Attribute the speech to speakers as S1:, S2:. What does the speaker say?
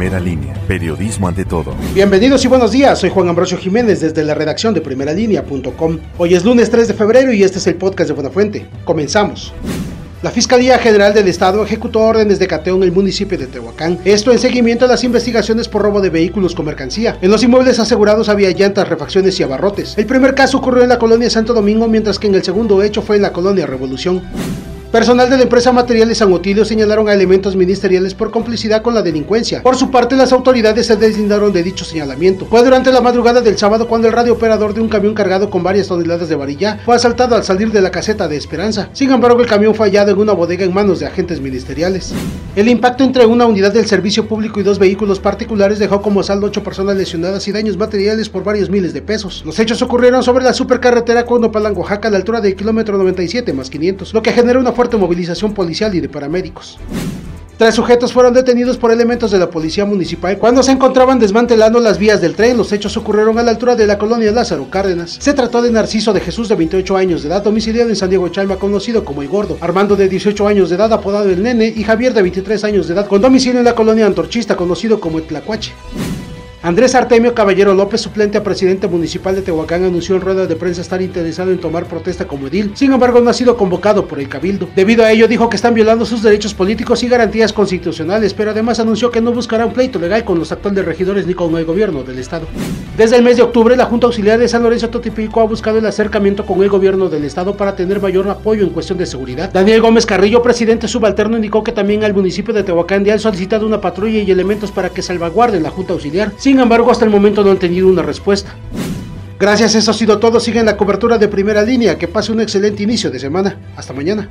S1: Primera línea, periodismo ante todo.
S2: Bienvenidos y buenos días, soy Juan Ambrosio Jiménez desde la redacción de primeralinea.com. Hoy es lunes 3 de febrero y este es el podcast de Buenafuente. Comenzamos. La Fiscalía General del Estado ejecutó órdenes de cateo en el municipio de Tehuacán. Esto en seguimiento a las investigaciones por robo de vehículos con mercancía. En los inmuebles asegurados había llantas, refacciones y abarrotes. El primer caso ocurrió en la colonia Santo Domingo, mientras que en el segundo hecho fue en la colonia Revolución. Personal de la empresa Materiales San Otilio señalaron a elementos ministeriales por complicidad con la delincuencia. Por su parte, las autoridades se deslindaron de dicho señalamiento. Fue durante la madrugada del sábado cuando el radiooperador de un camión cargado con varias toneladas de varilla fue asaltado al salir de la caseta de Esperanza. Sin embargo, el camión fue hallado en una bodega en manos de agentes ministeriales. El impacto entre una unidad del servicio público y dos vehículos particulares dejó como saldo ocho personas lesionadas y daños materiales por varios miles de pesos. Los hechos ocurrieron sobre la supercarretera Cuauhtémoc Oaxaca a la altura del kilómetro 97 más 500, lo que generó una fuerte movilización policial y de paramédicos. Tres sujetos fueron detenidos por elementos de la policía municipal cuando se encontraban desmantelando las vías del tren. Los hechos ocurrieron a la altura de la colonia Lázaro Cárdenas. Se trató de Narciso de Jesús de 28 años de edad, domiciliado en San Diego Chalma, conocido como El Gordo, Armando de 18 años de edad, apodado El Nene, y Javier de 23 años de edad, con domicilio en la colonia Antorchista, conocido como El Tlacuache. Andrés Artemio Caballero López, suplente a presidente municipal de Tehuacán, anunció en rueda de prensa estar interesado en tomar protesta como edil. Sin embargo, no ha sido convocado por el Cabildo. Debido a ello, dijo que están violando sus derechos políticos y garantías constitucionales, pero además anunció que no buscará un pleito legal con los actuales regidores ni con el gobierno del Estado. Desde el mes de octubre, la Junta Auxiliar de San Lorenzo Totipico ha buscado el acercamiento con el gobierno del Estado para tener mayor apoyo en cuestión de seguridad. Daniel Gómez Carrillo, presidente subalterno, indicó que también al municipio de Tehuacán ya han solicitado una patrulla y elementos para que salvaguarden la Junta Auxiliar. Embargo, hasta el momento no han tenido una respuesta. Gracias, eso ha sido todo. Sigan la cobertura de primera línea. Que pase un excelente inicio de semana. Hasta mañana.